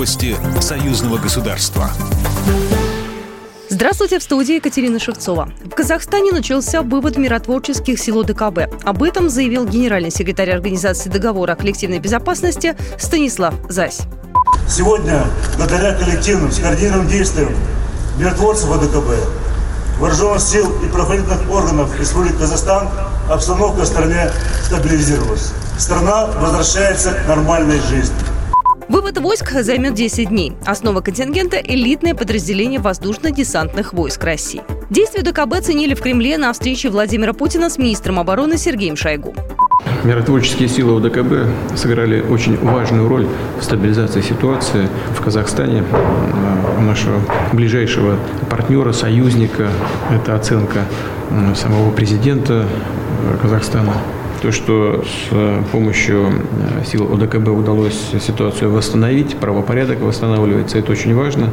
Новости союзного государства. Здравствуйте, в студии Екатерина Шевцова. В Казахстане начался вывод миротворческих сил ОДКБ. Об этом заявил генеральный секретарь Организации договора о коллективной безопасности Станислав Зась. Сегодня, благодаря коллективным скоординированным действиям миротворцев ОДКБ, вооруженных сил и правоохранительных органов Республики Казахстан, обстановка в стране стабилизировалась. Страна возвращается к нормальной жизни. Вывод войск займет 10 дней. Основа контингента – элитное подразделение воздушно-десантных войск России. Действия ДКБ оценили в Кремле на встрече Владимира Путина с министром обороны Сергеем Шойгу. Миротворческие силы ОДКБ сыграли очень важную роль в стабилизации ситуации в Казахстане. Нашего ближайшего партнера, союзника, это оценка самого президента Казахстана то, что с помощью э, сил ОДКБ удалось ситуацию восстановить, правопорядок восстанавливается, это очень важно.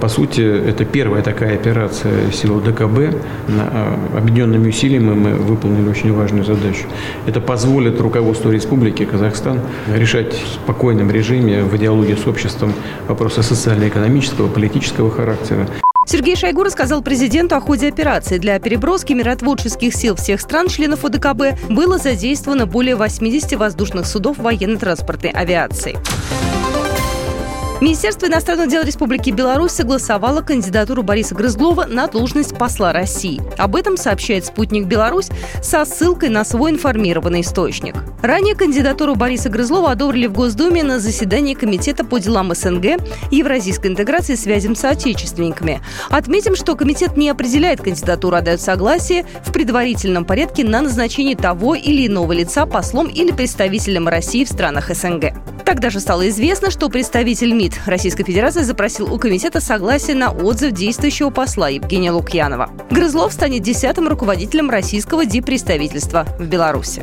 По сути, это первая такая операция сил ОДКБ. Э, объединенными усилиями мы выполнили очень важную задачу. Это позволит руководству Республики Казахстан решать в спокойном режиме в диалоге с обществом вопросы социально-экономического, политического характера. Сергей Шойгу рассказал президенту о ходе операции. Для переброски миротворческих сил всех стран-членов ОДКБ было задействовано более 80 воздушных судов военно-транспортной авиации. Министерство иностранных дел Республики Беларусь согласовало кандидатуру Бориса Грызлова на должность посла России. Об этом сообщает «Спутник Беларусь» со ссылкой на свой информированный источник. Ранее кандидатуру Бориса Грызлова одобрили в Госдуме на заседании Комитета по делам СНГ, Евразийской интеграции и связям с соотечественниками. Отметим, что комитет не определяет кандидатуру, а дает согласие в предварительном порядке на назначение того или иного лица послом или представителем России в странах СНГ. Тогда же стало известно, что представитель МИД Российской Федерации запросил у комитета согласие на отзыв действующего посла Евгения Лукьянова. Грызлов станет десятым руководителем российского диппредставительства в Беларуси.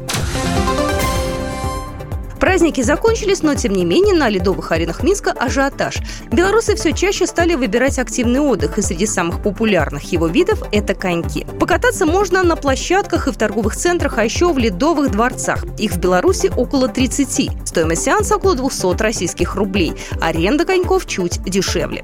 Праздники закончились, но тем не менее на ледовых аренах Минска ажиотаж. Белорусы все чаще стали выбирать активный отдых, и среди самых популярных его видов – это коньки. Покататься можно на площадках и в торговых центрах, а еще в ледовых дворцах. Их в Беларуси около 30. Стоимость сеанса около 200 российских рублей. Аренда коньков чуть дешевле.